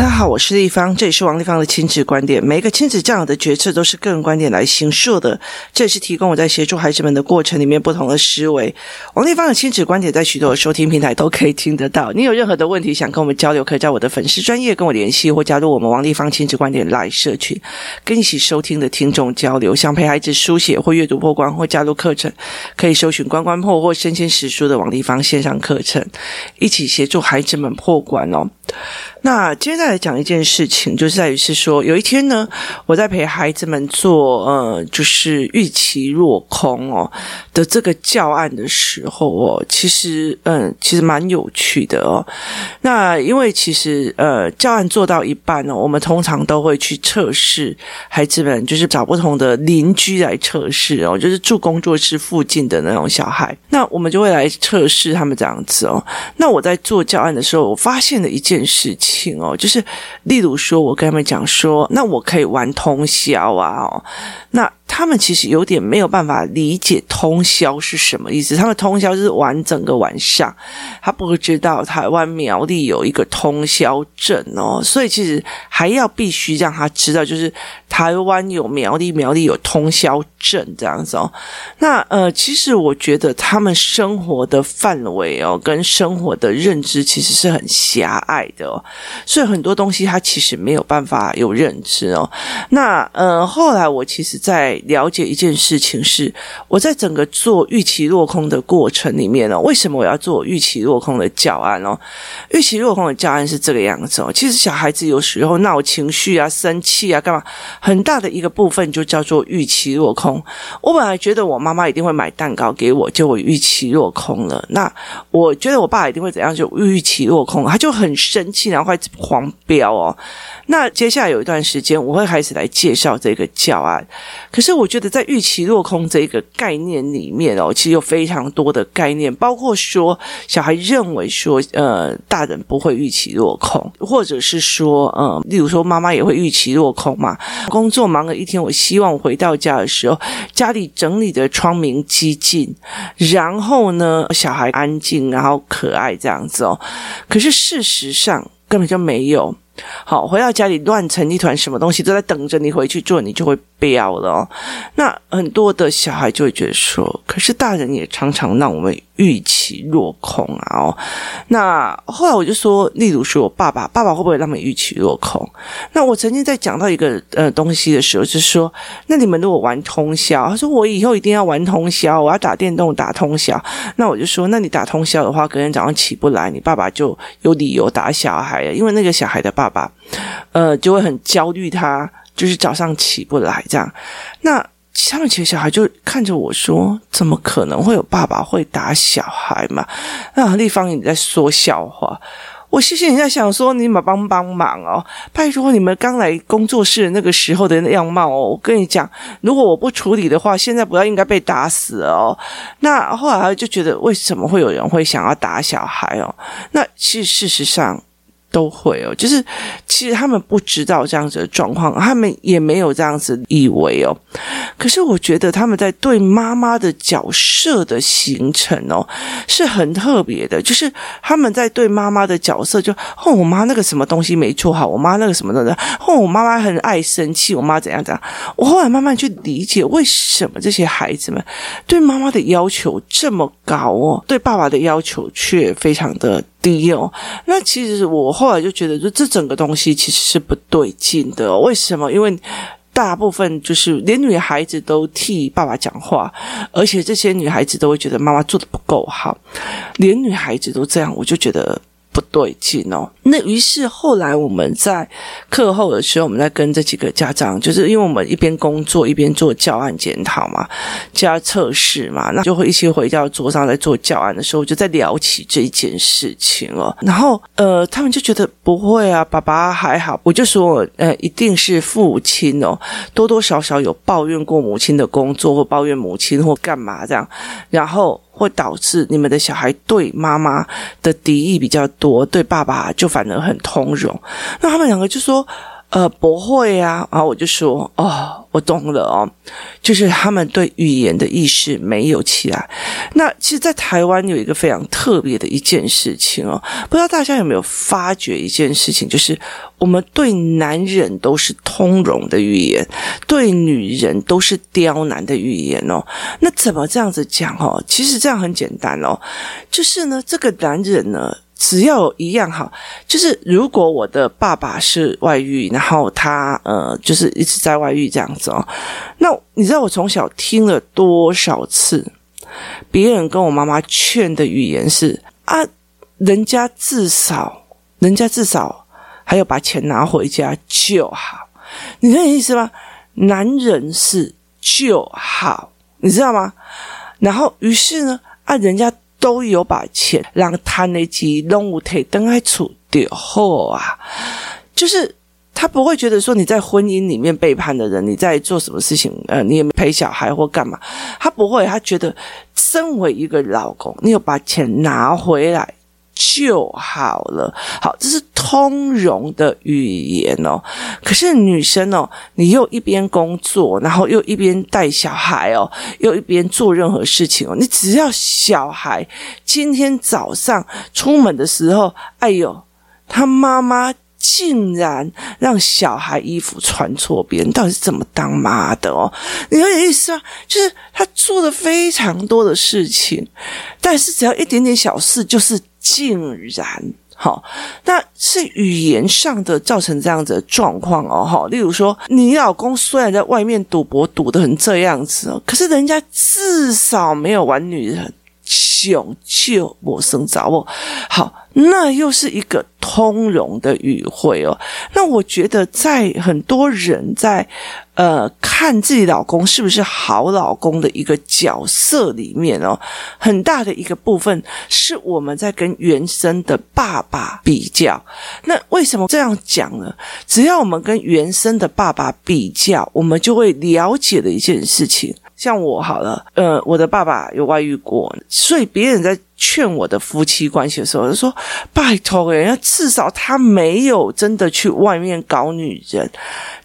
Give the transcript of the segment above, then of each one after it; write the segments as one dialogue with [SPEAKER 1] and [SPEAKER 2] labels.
[SPEAKER 1] está 好，我是立方，这里是王立方的亲子观点。每一个亲子教养的决策都是个人观点来形塑的，这也是提供我在协助孩子们的过程里面不同的思维。王立方的亲子观点在许多的收听平台都可以听得到。你有任何的问题想跟我们交流，可以在我的粉丝专业跟我联系，或加入我们王立方亲子观点 LINE 社群，跟一起收听的听众交流。想陪孩子书写或阅读破关，或加入课程，可以搜寻关关破或身心实书的王立方线上课程，一起协助孩子们破关哦。那接下来讲一件事情，就是在于是说，有一天呢，我在陪孩子们做呃，就是预期落空哦的这个教案的时候哦，其实嗯，其实蛮有趣的哦。那因为其实呃，教案做到一半呢，我们通常都会去测试孩子们，就是找不同的邻居来测试哦，就是住工作室附近的那种小孩，那我们就会来测试他们这样子哦。那我在做教案的时候，我发现了一件事情。哦，就是例如说，我跟他们讲说，那我可以玩通宵啊，那。他们其实有点没有办法理解通宵是什么意思。他们通宵就是玩整个晚上，他不知道台湾苗栗有一个通宵镇哦，所以其实还要必须让他知道，就是台湾有苗栗，苗栗有通宵镇这样子哦。那呃，其实我觉得他们生活的范围哦，跟生活的认知其实是很狭隘的哦，所以很多东西他其实没有办法有认知哦。那呃，后来我其实，在了解一件事情是，我在整个做预期落空的过程里面呢，为什么我要做预期落空的教案哦？预期落空的教案是这个样子哦。其实小孩子有时候闹情绪啊、生气啊、干嘛，很大的一个部分就叫做预期落空。我本来觉得我妈妈一定会买蛋糕给我，就我预期落空了。那我觉得我爸一定会怎样，就预期落空，他就很生气，然后开始狂飙哦。那接下来有一段时间，我会开始来介绍这个教案。可是所以我觉得在预期落空这个概念里面哦，其实有非常多的概念，包括说小孩认为说，呃，大人不会预期落空，或者是说，呃，例如说妈妈也会预期落空嘛。工作忙了一天，我希望回到家的时候，家里整理的窗明几净，然后呢，小孩安静，然后可爱这样子哦。可是事实上根本就没有。好，回到家里乱成一团，什么东西都在等着你回去做，你就会飙了哦。那很多的小孩就会觉得说，可是大人也常常让我们预期落空啊哦。那后来我就说，例如说我爸爸，爸爸会不会让我们预期落空？那我曾经在讲到一个呃东西的时候，就是说，那你们如果玩通宵，他说我以后一定要玩通宵，我要打电动打通宵。那我就说，那你打通宵的话，隔天早上起不来，你爸爸就有理由打小孩了，因为那个小孩的爸爸。呃，就会很焦虑，他就是早上起不来这样。那他们其实小孩就看着我说：“怎么可能会有爸爸会打小孩嘛？”那丽芳你在说笑话，我谢谢你在想说你们帮帮忙哦，拜托你们刚来工作室那个时候的样貌哦，我跟你讲，如果我不处理的话，现在不要应该被打死哦。那后来就觉得为什么会有人会想要打小孩哦？那其实事实上。都会哦，就是其实他们不知道这样子的状况，他们也没有这样子以为哦。可是我觉得他们在对妈妈的角色的形成哦，是很特别的。就是他们在对妈妈的角色就，哦，我妈那个什么东西没做好，我妈那个什么的，哦，我妈妈很爱生气，我妈怎样怎样。我后来慢慢去理解，为什么这些孩子们对妈妈的要求这么高哦，对爸爸的要求却非常的。低哦，那其实我后来就觉得，就这整个东西其实是不对劲的。为什么？因为大部分就是连女孩子都替爸爸讲话，而且这些女孩子都会觉得妈妈做的不够好，连女孩子都这样，我就觉得。不对劲哦，那于是后来我们在课后的时候，我们在跟这几个家长，就是因为我们一边工作一边做教案检讨嘛，加测试嘛，那就会一起回到桌上在做教案的时候，就在聊起这一件事情哦。然后呃，他们就觉得不会啊，爸爸还好。我就说呃，一定是父亲哦，多多少少有抱怨过母亲的工作，或抱怨母亲或干嘛这样，然后。会导致你们的小孩对妈妈的敌意比较多，对爸爸就反而很通融。那他们两个就说：“呃，不会啊，然后我就说，哦，我懂了哦，就是他们对语言的意识没有起来。那其实，在台湾有一个非常特别的一件事情哦，不知道大家有没有发觉一件事情，就是我们对男人都是通融的语言，对女人都是刁难的语言哦。那怎么这样子讲哦？其实这样很简单哦，就是呢，这个男人呢。只要一样好，就是如果我的爸爸是外遇，然后他呃，就是一直在外遇这样子哦。那你知道我从小听了多少次别人跟我妈妈劝的语言是啊，人家至少，人家至少还要把钱拿回家就好，你这意思吗？男人是就好，你知道吗？然后于是呢，啊，人家。都有把钱让他那几弄五腿灯爱处掉好啊，就是他不会觉得说你在婚姻里面背叛的人，你在做什么事情，呃，你也没陪小孩或干嘛，他不会，他觉得身为一个老公，你有把钱拿回来。就好了，好，这是通融的语言哦。可是女生哦，你又一边工作，然后又一边带小孩哦，又一边做任何事情哦，你只要小孩今天早上出门的时候，哎呦，他妈妈。竟然让小孩衣服穿错边，到底是怎么当妈的哦？你有点意思啊？就是他做了非常多的事情，但是只要一点点小事，就是竟然好，那是语言上的造成这样子的状况哦。哈，例如说，你老公虽然在外面赌博赌的很这样子哦，可是人家至少没有玩女人。穷就陌生找我，好，那又是一个通融的语汇哦。那我觉得，在很多人在呃看自己老公是不是好老公的一个角色里面哦，很大的一个部分是我们在跟原生的爸爸比较。那为什么这样讲呢？只要我们跟原生的爸爸比较，我们就会了解的一件事情。像我好了，呃，我的爸爸有外遇过，所以别人在劝我的夫妻关系的时候，就说：“拜托，人家至少他没有真的去外面搞女人，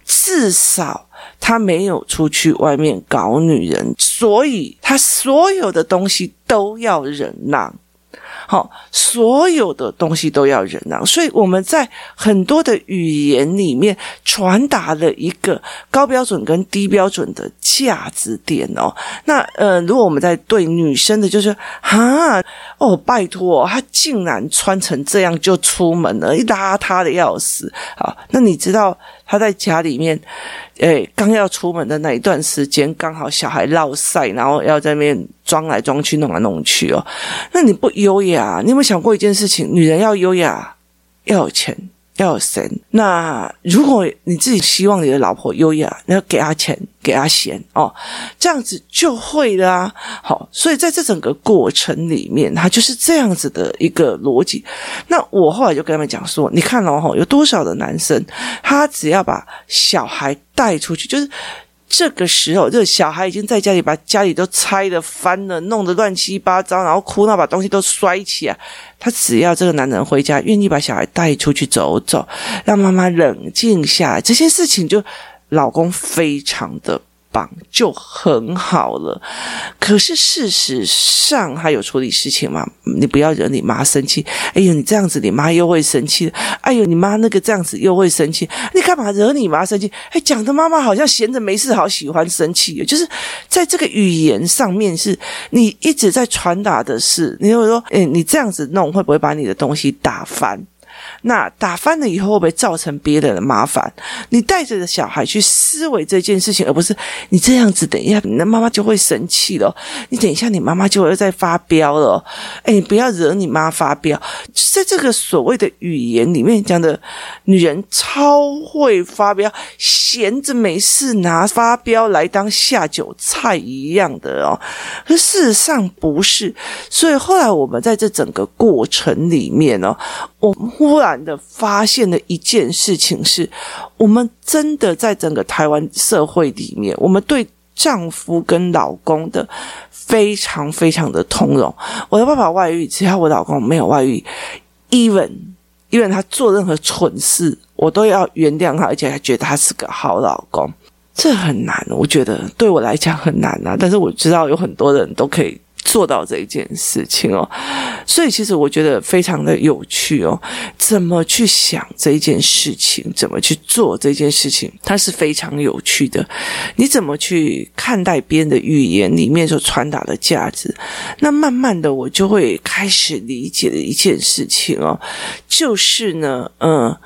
[SPEAKER 1] 至少他没有出去外面搞女人，所以他所有的东西都要忍让。”好，所有的东西都要忍让，所以我们在很多的语言里面传达了一个高标准跟低标准的价值点哦。那呃，如果我们在对女生的，就是哈哦，拜托，她竟然穿成这样就出门了，一邋遢的要死。好，那你知道？他在家里面，诶，刚要出门的那一段时间，刚好小孩落晒，然后要在那边装来装去，弄来弄去哦。那你不优雅？你有没有想过一件事情？女人要优雅，要有钱。要有神。那如果你自己希望你的老婆优雅，你要给她钱，给她钱哦，这样子就会啦啊。好，所以在这整个过程里面，他就是这样子的一个逻辑。那我后来就跟他们讲说，你看哦，有多少的男生，他只要把小孩带出去，就是。这个时候，这个小孩已经在家里把家里都拆的、翻了，弄得乱七八糟，然后哭闹，把东西都摔起来。他只要这个男人回家，愿意把小孩带出去走走，让妈妈冷静下来，这些事情就老公非常的。就很好了，可是事实上他有处理事情吗？你不要惹你妈生气。哎呦，你这样子，你妈又会生气。哎呦，你妈那个这样子又会生气。你干嘛惹你妈生气？哎，讲的妈妈好像闲着没事，好喜欢生气。就是在这个语言上面，是你一直在传达的是，你会说，哎，你这样子弄会不会把你的东西打翻？那打翻了以后会不会造成别人的麻烦？你带着的小孩去思维这件事情，而不是你这样子，等一下你的妈妈就会生气了。你等一下，你妈妈就会再发飙了。哎，你不要惹你妈发飙。在这个所谓的语言里面讲的，女人超会发飙，闲着没事拿发飙来当下酒菜一样的哦。可事实上不是，所以后来我们在这整个过程里面哦，我忽然的发现了一件事情是，我们真的在整个台湾社会里面，我们对丈夫跟老公的非常非常的通融。我的爸爸外遇，只要我老公没有外遇，even even 他做任何蠢事，我都要原谅他，而且还觉得他是个好老公。这很难，我觉得对我来讲很难啊。但是我知道有很多人都可以。做到这一件事情哦，所以其实我觉得非常的有趣哦。怎么去想这一件事情，怎么去做这件事情，它是非常有趣的。你怎么去看待别人的语言里面所传达的价值？那慢慢的，我就会开始理解的一件事情哦，就是呢，嗯。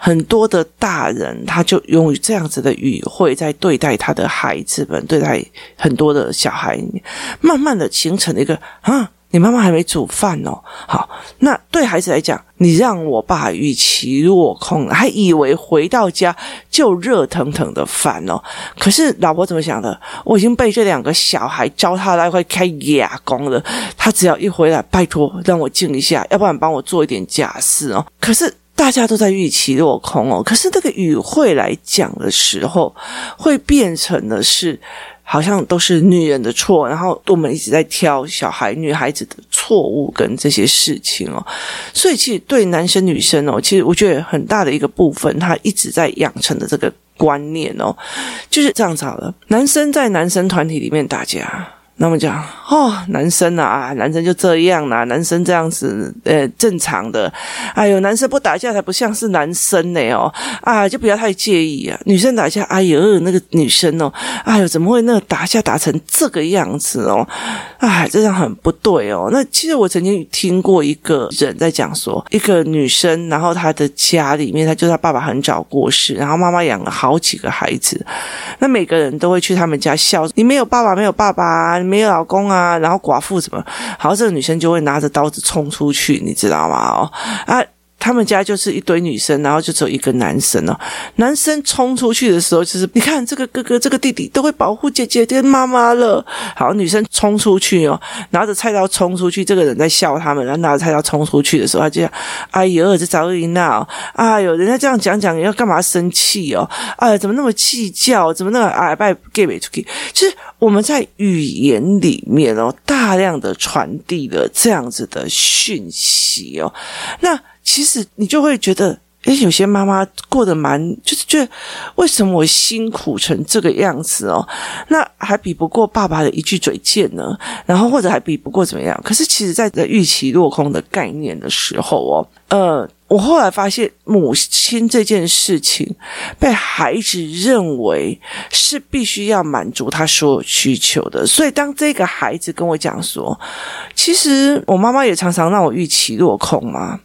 [SPEAKER 1] 很多的大人，他就用这样子的语汇在对待他的孩子们，对待很多的小孩，慢慢的形成了一个啊，你妈妈还没煮饭哦。好，那对孩子来讲，你让我爸与其落空，还以为回到家就热腾腾的饭哦。可是老婆怎么想的？我已经被这两个小孩糟蹋到快开哑光了。他只要一回来，拜托让我静一下，要不然帮我做一点假事哦。可是。大家都在预期落空哦，可是那个语汇来讲的时候，会变成的是好像都是女人的错，然后我们一直在挑小孩、女孩子的错误跟这些事情哦，所以其实对男生女生哦，其实我觉得很大的一个部分，他一直在养成的这个观念哦，就是这样子好了，男生在男生团体里面打架。那么讲哦，男生啊，男生就这样啦，男生这样子，呃，正常的。哎呦，男生不打架才不像是男生呢哦，啊，就不要太介意啊。女生打架，哎呦，那个女生哦，哎呦，怎么会那个打架打成这个样子哦？哎，这样很不对哦。那其实我曾经听过一个人在讲说，一个女生，然后她的家里面，她就她爸爸很早过世，然后妈妈养了好几个孩子，那每个人都会去他们家笑，你没有爸爸，没有爸爸。没有老公啊，然后寡妇什么，好，这个女生就会拿着刀子冲出去，你知道吗？哦啊。他们家就是一堆女生，然后就只有一个男生哦。男生冲出去的时候，就是你看这个哥哥、这个弟弟都会保护姐姐跟妈妈了。好，女生冲出去哦，拿着菜刀冲出去，这个人在笑他们，然后拿着菜刀冲出去的时候，他就讲：“哎呦，这找人闹！哎呦，人家这样讲讲，要干嘛生气哦？哎，怎么那么计较？怎么那么哎拜 give 出去？其实我们在语言里面哦，大量的传递了这样子的讯息哦，那。其实你就会觉得，诶，有些妈妈过得蛮，就是觉得为什么我辛苦成这个样子哦？那还比不过爸爸的一句嘴贱呢？然后或者还比不过怎么样？可是其实，在这预期落空的概念的时候哦，呃，我后来发现，母亲这件事情被孩子认为是必须要满足他所有需求的，所以当这个孩子跟我讲说，其实我妈妈也常常让我预期落空嘛。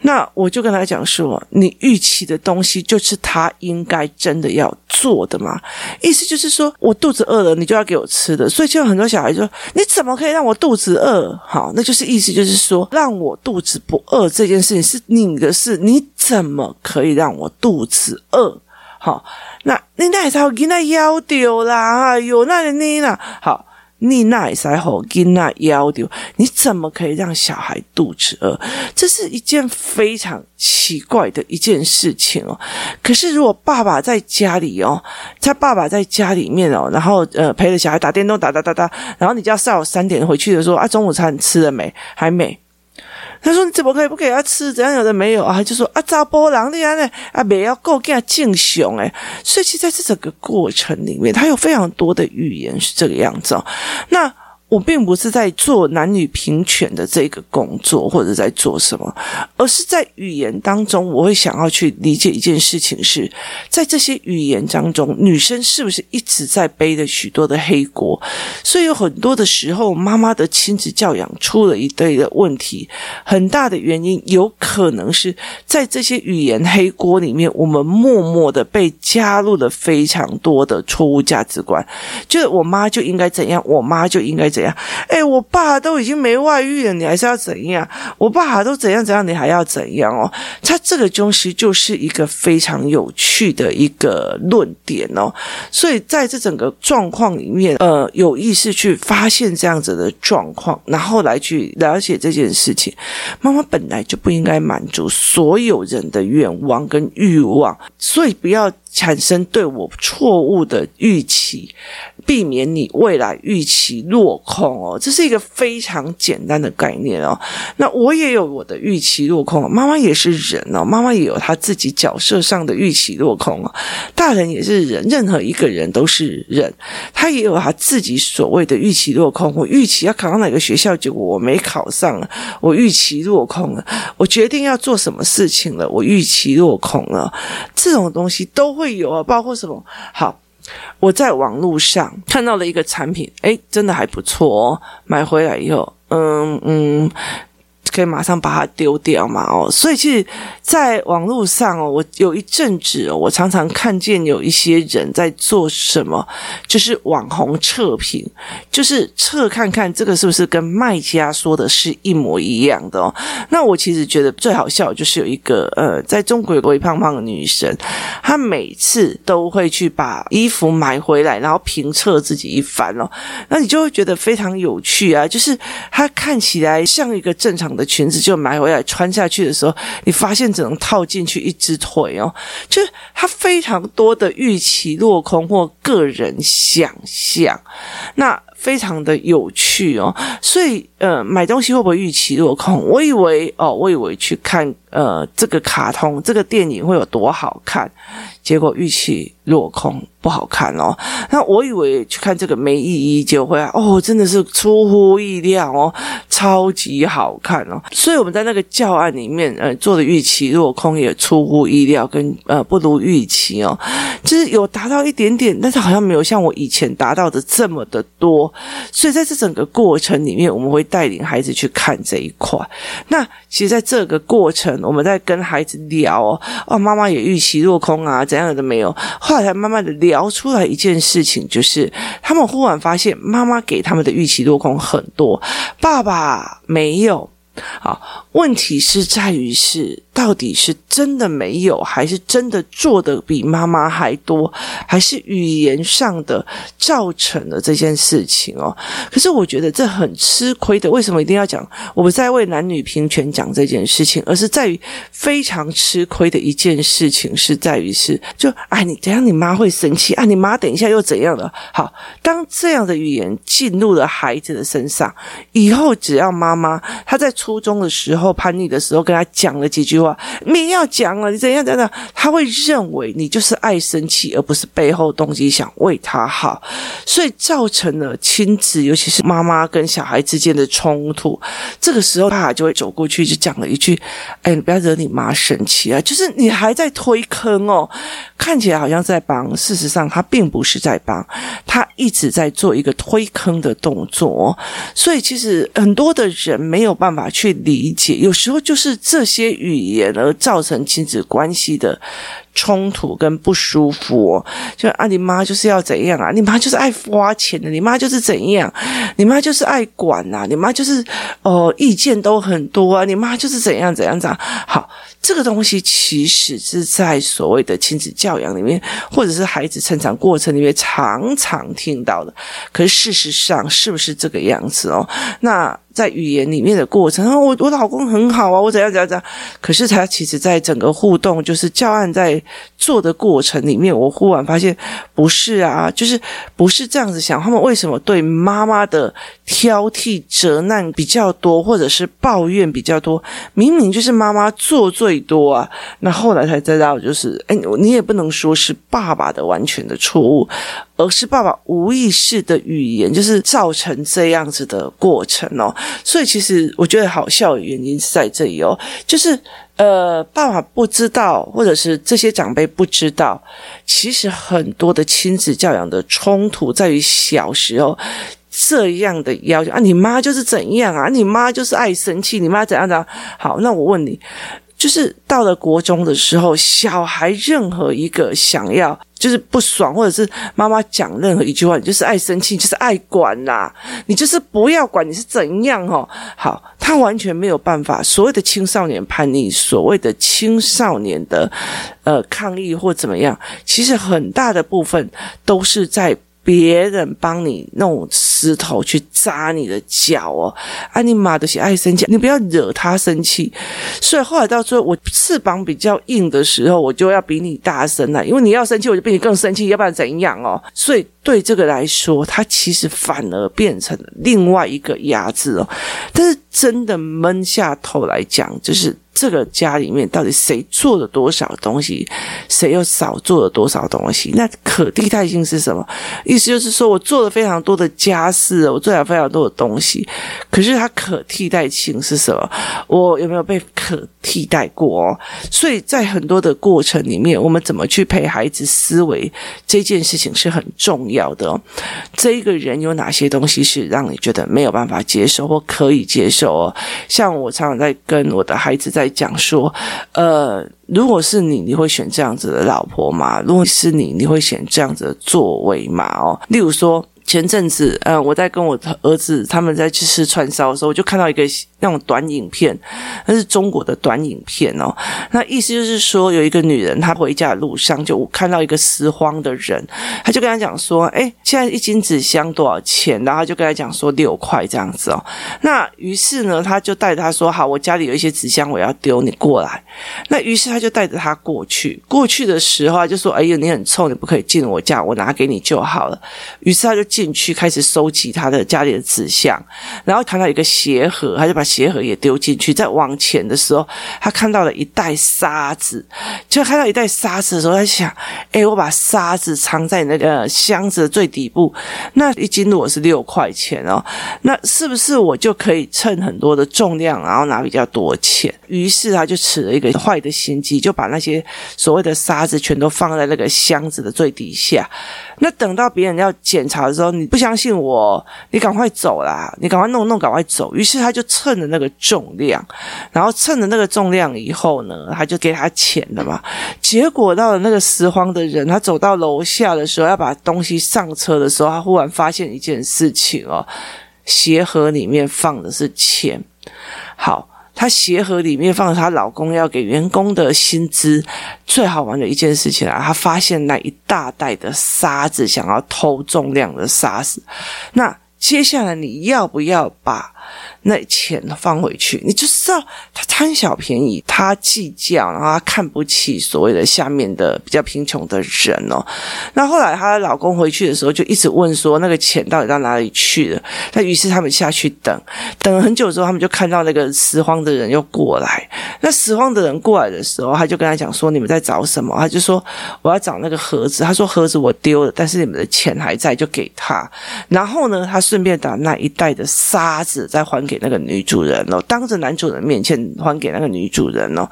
[SPEAKER 1] 那我就跟他讲说，你预期的东西就是他应该真的要做的嘛？意思就是说我肚子饿了，你就要给我吃的。所以就有很多小孩说，你怎么可以让我肚子饿？好，那就是意思就是说，让我肚子不饿这件事情是你的事，你怎么可以让我肚子饿？好，那你那时候给他要丢啦，哎呦，那你呢？好。你那才好，跟那要丢，你怎么可以让小孩肚子饿？这是一件非常奇怪的一件事情哦。可是如果爸爸在家里哦，他爸爸在家里面哦，然后呃陪着小孩打电动，打打打打，然后你就要下午三点回去的时候啊，中午餐吃了没？还没。他说：“你怎么可以不给他吃？怎样有的没有啊？”就说：“啊，查甫人你安呢？啊，没要够给他敬雄诶。所以，其实在这整个过程里面，他有非常多的语言是这个样子哦。那。我并不是在做男女平权的这个工作，或者在做什么，而是在语言当中，我会想要去理解一件事情是，在这些语言当中，女生是不是一直在背着许多的黑锅？所以有很多的时候，妈妈的亲子教养出了一堆的问题，很大的原因有可能是在这些语言黑锅里面，我们默默的被加入了非常多的错误价值观，就是我妈就应该怎样，我妈就应该怎。哎，我爸都已经没外遇了，你还是要怎样？我爸都怎样怎样，你还要怎样哦？他这个东西就是一个非常有趣的一个论点哦。所以在这整个状况里面，呃，有意识去发现这样子的状况，然后来去了解这件事情。妈妈本来就不应该满足所有人的愿望跟欲望，所以不要产生对我错误的预期，避免你未来预期落空哦。这是一个非常简单的概念哦。那我也有我的预期落空，妈妈也是人哦，妈妈也有她自己角色上的预期落空哦。大人也是人，任何一个人都是人，他也有他自己所谓的预期落空。我预期要考上哪个学校，结果我没考上了，我预期落空了。我决定要做什么事情了，我预期落空了。这种东西都会有啊，包括什么？好，我在网络上看到了一个产品，哎，真的还不错哦，买回来以后，嗯嗯。可以马上把它丢掉嘛？哦，所以其实，在网络上哦，我有一阵子哦，我常常看见有一些人在做什么，就是网红测评，就是测看看这个是不是跟卖家说的是一模一样的哦。那我其实觉得最好笑就是有一个呃，在中国有个微胖胖的女生，她每次都会去把衣服买回来，然后评测自己一番哦，那你就会觉得非常有趣啊，就是她看起来像一个正常的。裙子就买回来穿下去的时候，你发现只能套进去一只腿哦，就是它非常多的预期落空或个人想象，那非常的有趣哦。所以呃，买东西会不会预期落空？我以为哦，我以为去看呃这个卡通、这个电影会有多好看，结果预期落空。不好看哦，那我以为去看这个没意义，结果回来哦，真的是出乎意料哦，超级好看哦。所以我们在那个教案里面，呃，做的预期落空也出乎意料，跟呃不如预期哦，就是有达到一点点，但是好像没有像我以前达到的这么的多。所以在这整个过程里面，我们会带领孩子去看这一块。那其实在这个过程，我们在跟孩子聊哦，啊，妈妈也预期落空啊，怎样的没有，后来才慢慢的。聊出来一件事情，就是他们忽然发现妈妈给他们的预期落空很多，爸爸没有。好，问题是在于是。到底是真的没有，还是真的做的比妈妈还多，还是语言上的造成了这件事情哦？可是我觉得这很吃亏的。为什么一定要讲？我不在为男女平权讲这件事情，而是在于非常吃亏的一件事情是在于是，就哎，你等下你妈会生气啊，你妈等一下又怎样了？好，当这样的语言进入了孩子的身上，以后只要妈妈她在初中的时候叛逆的时候，跟他讲了几句。你要讲了，你怎样怎样？他会认为你就是爱生气，而不是背后动机想为他好，所以造成了亲子，尤其是妈妈跟小孩之间的冲突。这个时候，爸爸就会走过去，就讲了一句：“哎，你不要惹你妈生气啊！”就是你还在推坑哦，看起来好像在帮，事实上他并不是在帮，他一直在做一个推坑的动作。所以，其实很多的人没有办法去理解，有时候就是这些语言。而造成亲子关系的冲突跟不舒服，哦，就啊，你妈就是要怎样啊？你妈就是爱花钱的，你妈就是怎样？你妈就是爱管啊，你妈就是哦，意见都很多啊，你妈就是怎样怎样怎样。好，这个东西其实是在所谓的亲子教养里面，或者是孩子成长过程里面常常听到的。可是事实上是不是这个样子哦？那。在语言里面的过程，我我老公很好啊，我怎样怎样怎样。可是他其实在整个互动，就是教案在做的过程里面，我忽然发现不是啊，就是不是这样子想。他们为什么对妈妈的挑剔、责难比较多，或者是抱怨比较多？明明就是妈妈做最最多啊。那后来才知道，就是哎，你也不能说是爸爸的完全的错误。而是爸爸无意识的语言，就是造成这样子的过程哦。所以其实我觉得好笑的原因是在这里哦，就是呃，爸爸不知道，或者是这些长辈不知道，其实很多的亲子教养的冲突在于小时候这样的要求啊，你妈就是怎样啊，你妈就是爱生气，你妈怎样怎样。好，那我问你。就是到了国中的时候，小孩任何一个想要就是不爽，或者是妈妈讲任何一句话，你就是爱生气，就是爱管啦，你就是不要管你是怎样哦。好，他完全没有办法。所谓的青少年叛逆，所谓的青少年的呃抗议或怎么样，其实很大的部分都是在别人帮你弄。石头去扎你的脚哦，啊，你妈的是爱生气，你不要惹他生气。所以后来到最后，我翅膀比较硬的时候，我就要比你大声了，因为你要生气，我就比你更生气，要不然怎样哦？所以对这个来说，它其实反而变成了另外一个压制哦。但是真的闷下头来讲，就是。这个家里面到底谁做了多少东西，谁又少做了多少东西？那可替代性是什么？意思就是说我做了非常多的家事，我做了非常多的东西，可是它可替代性是什么？我有没有被可替代过哦？所以在很多的过程里面，我们怎么去陪孩子思维这件事情是很重要的。这一个人有哪些东西是让你觉得没有办法接受或可以接受？哦，像我常常在跟我的孩子。在讲说，呃，如果是你，你会选这样子的老婆吗？如果是你，你会选这样子的座位吗？哦，例如说。前阵子，嗯、呃，我在跟我儿子他们在去吃串烧的时候，我就看到一个那种短影片，那是中国的短影片哦。那意思就是说，有一个女人，她回家的路上就看到一个拾荒的人，她就跟他讲说：“哎，现在一斤纸箱多少钱？”然后就跟他讲说六块这样子哦。那于是呢，他就带着他说：“好，我家里有一些纸箱，我要丢，你过来。”那于是他就带着他过去。过去的时候，就说：“哎呦，你很臭，你不可以进我家，我拿给你就好了。”于是他就。进去开始收集他的家里的纸箱，然后看到一个鞋盒，他就把鞋盒也丢进去。再往前的时候，他看到了一袋沙子，就看到一袋沙子的时候，他想：哎，我把沙子藏在那个箱子的最底部，那一斤如果是六块钱哦，那是不是我就可以称很多的重量，然后拿比较多钱？于是他就起了一个坏的心机，就把那些所谓的沙子全都放在那个箱子的最底下。那等到别人要检查的时候，你不相信我，你赶快走啦！你赶快弄弄，赶快走。于是他就趁的那个重量，然后称了那个重量以后呢，他就给他钱了嘛。结果到了那个拾荒的人，他走到楼下的时候，要把东西上车的时候，他忽然发现一件事情哦，鞋盒里面放的是钱。好。她鞋盒里面放了她老公要给员工的薪资。最好玩的一件事情啊，她发现那一大袋的沙子，想要偷重量的沙子。那接下来你要不要把？那钱放回去，你就知道他贪小便宜，他计较，然后他看不起所谓的下面的比较贫穷的人哦。那后来她的老公回去的时候，就一直问说那个钱到底到哪里去了？那于是他们下去等，等了很久之后，他们就看到那个拾荒的人又过来。那拾荒的人过来的时候，他就跟他讲说：“你们在找什么？”他就说：“我要找那个盒子。”他说：“盒子我丢了，但是你们的钱还在，就给他。”然后呢，他顺便把那一袋的沙子再还给。那个女主人哦，当着男主人面前还给那个女主人哦。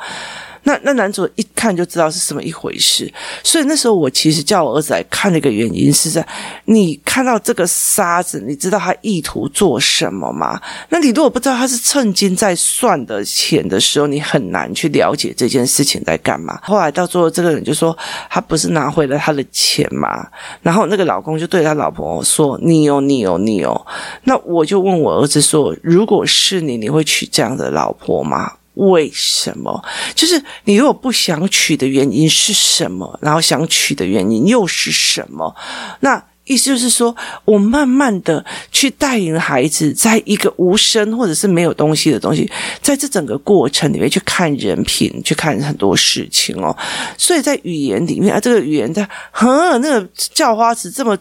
[SPEAKER 1] 那那男主一看就知道是什么一回事，所以那时候我其实叫我儿子来看的一个原因是在你看到这个沙子，你知道他意图做什么吗？那你如果不知道他是趁金在算的钱的时候，你很难去了解这件事情在干嘛。后来到最后，这个人就说他不是拿回了他的钱吗？然后那个老公就对他老婆说：“你哦，你哦，你哦。”那我就问我儿子说：“如果是你，你会娶这样的老婆吗？”为什么？就是你如果不想娶的原因是什么？然后想娶的原因又是什么？那。意思就是说，我慢慢的去带领孩子，在一个无声或者是没有东西的东西，在这整个过程里面去看人品，去看很多事情哦。所以在语言里面啊，这个语言在，哼，那个叫花子这么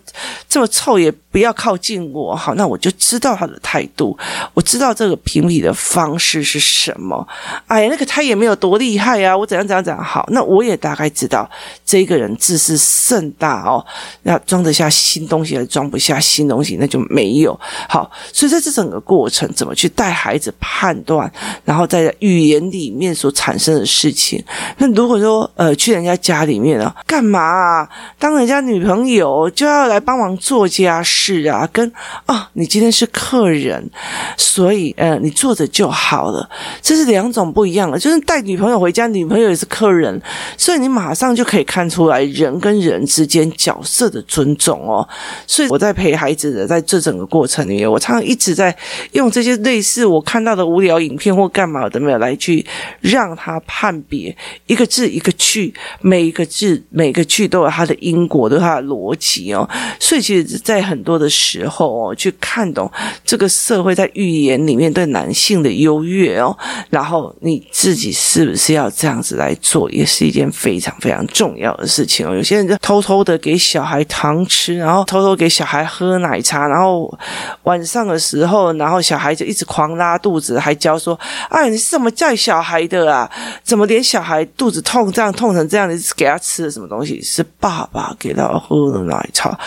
[SPEAKER 1] 这么臭，也不要靠近我。好，那我就知道他的态度，我知道这个评比的方式是什么。哎，那个他也没有多厉害啊，我怎样怎样怎样好，那我也大概知道这个人自视甚大哦，那装得下。新东西还装不下新东西，那就没有好。所以在这整个过程，怎么去带孩子判断，然后在语言里面所产生的事情。那如果说呃去人家家里面啊，干嘛啊？当人家女朋友就要来帮忙做家事是啊？跟啊、哦，你今天是客人，所以呃你坐着就好了。这是两种不一样的。就是带女朋友回家，女朋友也是客人，所以你马上就可以看出来人跟人之间角色的尊重哦。所以我在陪孩子的，在这整个过程里面，我常常一直在用这些类似我看到的无聊影片或干嘛的没有来去让他判别一个字一个句，每一个字每个句都有它的因果，都有它的逻辑哦。所以其实，在很多。多的时候哦，去看懂这个社会在预言里面对男性的优越哦，然后你自己是不是要这样子来做，也是一件非常非常重要的事情哦。有些人就偷偷的给小孩糖吃，然后偷偷给小孩喝奶茶，然后晚上的时候，然后小孩就一直狂拉肚子，还教说：“哎，你是怎么教小孩的啊？怎么连小孩肚子痛这样痛成这样？你给他吃了什么东西？是爸爸给他喝的奶茶，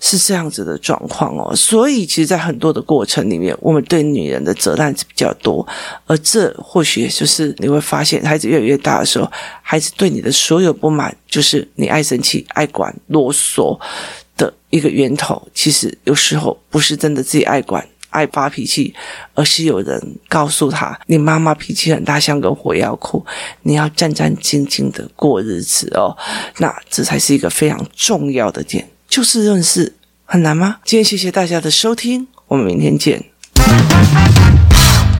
[SPEAKER 1] 是这样子的状况哦。所以，其实，在很多的过程里面，我们对女人的责难是比较多，而这或许就是你会发现，孩子越来越大的时候，孩子对你的所有不满，就是你爱生气、爱管、啰嗦的一个源头。其实有时候不是真的自己爱管。爱发脾气，而是有人告诉他：“你妈妈脾气很大，像个火药库，你要战战兢兢的过日子哦。”那这才是一个非常重要的点。就事论事很难吗？今天谢谢大家的收听，我们明天见。